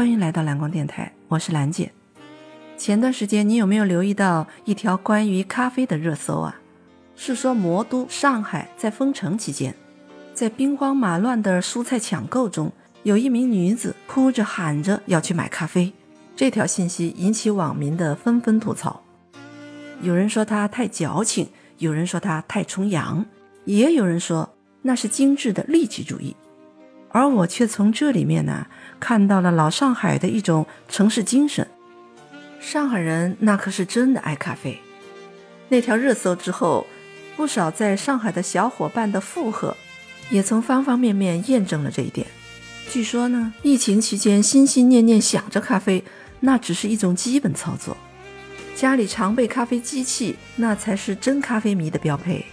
欢迎来到蓝光电台，我是兰姐。前段时间你有没有留意到一条关于咖啡的热搜啊？是说魔都上海在封城期间，在兵荒马乱的蔬菜抢购中，有一名女子哭着喊着要去买咖啡。这条信息引起网民的纷纷吐槽，有人说她太矫情，有人说她太崇洋，也有人说那是精致的利己主义。而我却从这里面呢看到了老上海的一种城市精神。上海人那可是真的爱咖啡。那条热搜之后，不少在上海的小伙伴的附和，也从方方面面验证了这一点。据说呢，疫情期间心心念念想着咖啡，那只是一种基本操作。家里常备咖啡机器，那才是真咖啡迷的标配。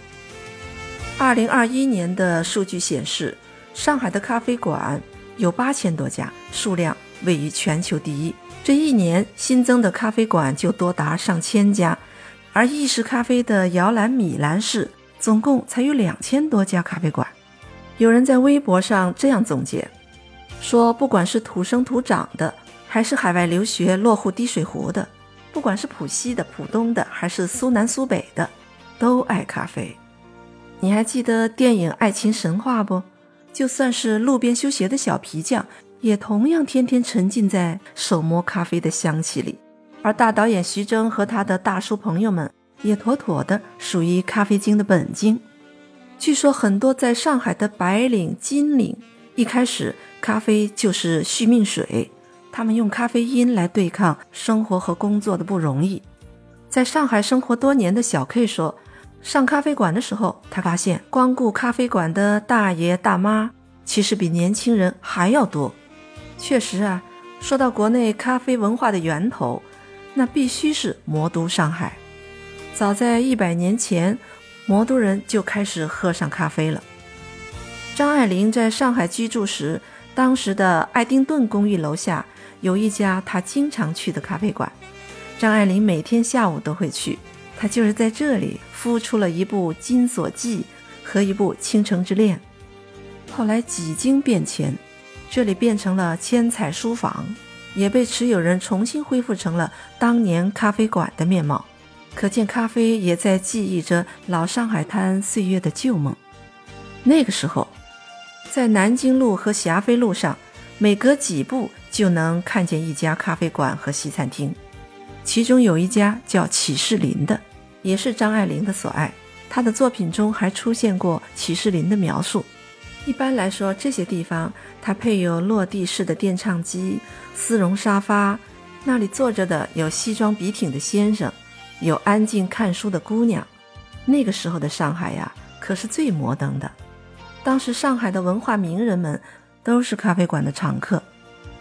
二零二一年的数据显示。上海的咖啡馆有八千多家，数量位于全球第一。这一年新增的咖啡馆就多达上千家，而意式咖啡的摇篮米兰市总共才有两千多家咖啡馆。有人在微博上这样总结说：“不管是土生土长的，还是海外留学落户滴水湖的，不管是浦西的、浦东的，还是苏南苏北的，都爱咖啡。”你还记得电影《爱情神话》不？就算是路边修鞋的小皮匠，也同样天天沉浸在手磨咖啡的香气里。而大导演徐峥和他的大叔朋友们，也妥妥的属于咖啡精的本精。据说很多在上海的白领、金领，一开始咖啡就是续命水，他们用咖啡因来对抗生活和工作的不容易。在上海生活多年的小 K 说。上咖啡馆的时候，他发现光顾咖啡馆的大爷大妈其实比年轻人还要多。确实啊，说到国内咖啡文化的源头，那必须是魔都上海。早在一百年前，魔都人就开始喝上咖啡了。张爱玲在上海居住时，当时的爱丁顿公寓楼下有一家她经常去的咖啡馆，张爱玲每天下午都会去。他就是在这里孵出了一部《金锁记》和一部《倾城之恋》，后来几经变迁，这里变成了千彩书房，也被持有人重新恢复成了当年咖啡馆的面貌。可见咖啡也在记忆着老上海滩岁月的旧梦。那个时候，在南京路和霞飞路上，每隔几步就能看见一家咖啡馆和西餐厅，其中有一家叫启士林的。也是张爱玲的所爱，她的作品中还出现过启士林的描述。一般来说，这些地方它配有落地式的电唱机、丝绒沙发，那里坐着的有西装笔挺的先生，有安静看书的姑娘。那个时候的上海呀，可是最摩登的。当时上海的文化名人们都是咖啡馆的常客。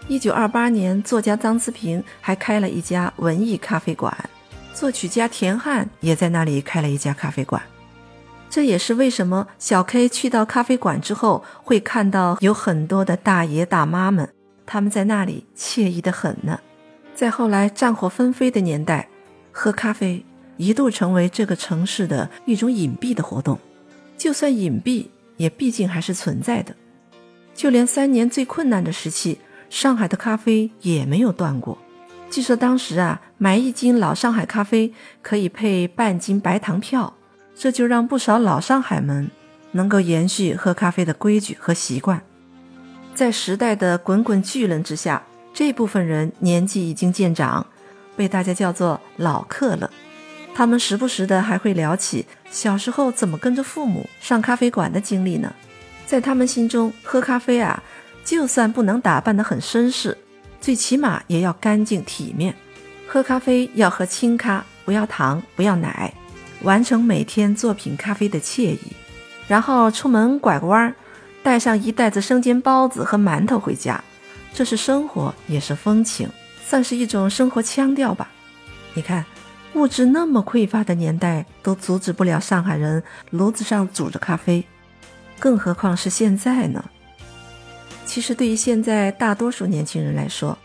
一九二八年，作家张思平还开了一家文艺咖啡馆。作曲家田汉也在那里开了一家咖啡馆，这也是为什么小 K 去到咖啡馆之后会看到有很多的大爷大妈们，他们在那里惬意的很呢。在后来战火纷飞的年代，喝咖啡一度成为这个城市的一种隐蔽的活动，就算隐蔽，也毕竟还是存在的。就连三年最困难的时期，上海的咖啡也没有断过。据说当时啊，买一斤老上海咖啡可以配半斤白糖票，这就让不少老上海们能够延续喝咖啡的规矩和习惯。在时代的滚滚巨轮之下，这部分人年纪已经渐长，被大家叫做老客了。他们时不时的还会聊起小时候怎么跟着父母上咖啡馆的经历呢。在他们心中，喝咖啡啊，就算不能打扮得很绅士。最起码也要干净体面，喝咖啡要喝清咖，不要糖，不要奶，完成每天做品咖啡的惬意。然后出门拐个弯儿，带上一袋子生煎包子和馒头回家，这是生活，也是风情，算是一种生活腔调吧。你看，物质那么匮乏的年代，都阻止不了上海人炉子上煮着咖啡，更何况是现在呢？其实，对于现在大多数年轻人来说，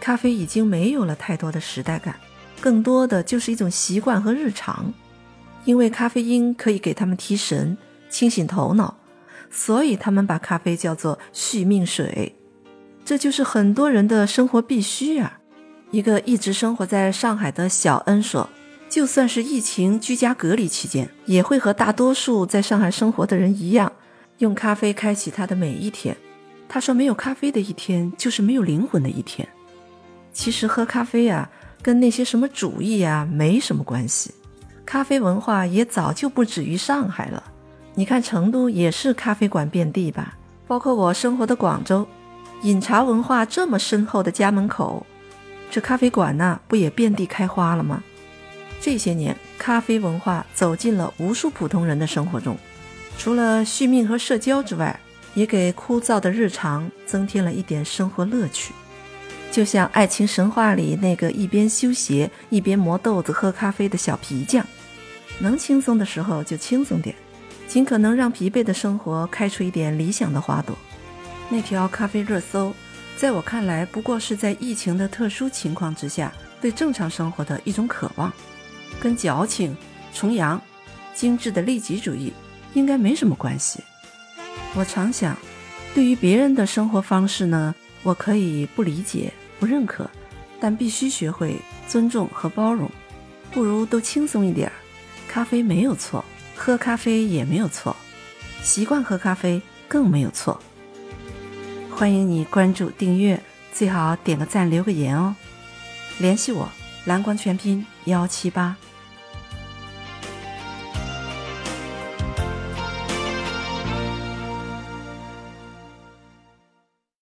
咖啡已经没有了太多的时代感，更多的就是一种习惯和日常。因为咖啡因可以给他们提神、清醒头脑，所以他们把咖啡叫做续命水。这就是很多人的生活必须啊。一个一直生活在上海的小恩说，就算是疫情居家隔离期间，也会和大多数在上海生活的人一样，用咖啡开启他的每一天。他说，没有咖啡的一天，就是没有灵魂的一天。其实喝咖啡呀，跟那些什么主义呀没什么关系。咖啡文化也早就不止于上海了。你看成都也是咖啡馆遍地吧？包括我生活的广州，饮茶文化这么深厚的家门口，这咖啡馆呢，不也遍地开花了吗？这些年，咖啡文化走进了无数普通人的生活中，除了续命和社交之外，也给枯燥的日常增添了一点生活乐趣。就像爱情神话里那个一边修鞋一边磨豆子喝咖啡的小皮匠，能轻松的时候就轻松点，尽可能让疲惫的生活开出一点理想的花朵。那条咖啡热搜，在我看来不过是在疫情的特殊情况之下对正常生活的一种渴望，跟矫情、崇洋、精致的利己主义应该没什么关系。我常想，对于别人的生活方式呢，我可以不理解。不认可，但必须学会尊重和包容。不如都轻松一点儿。咖啡没有错，喝咖啡也没有错，习惯喝咖啡更没有错。欢迎你关注订阅，最好点个赞留个言哦。联系我，蓝光全拼幺七八。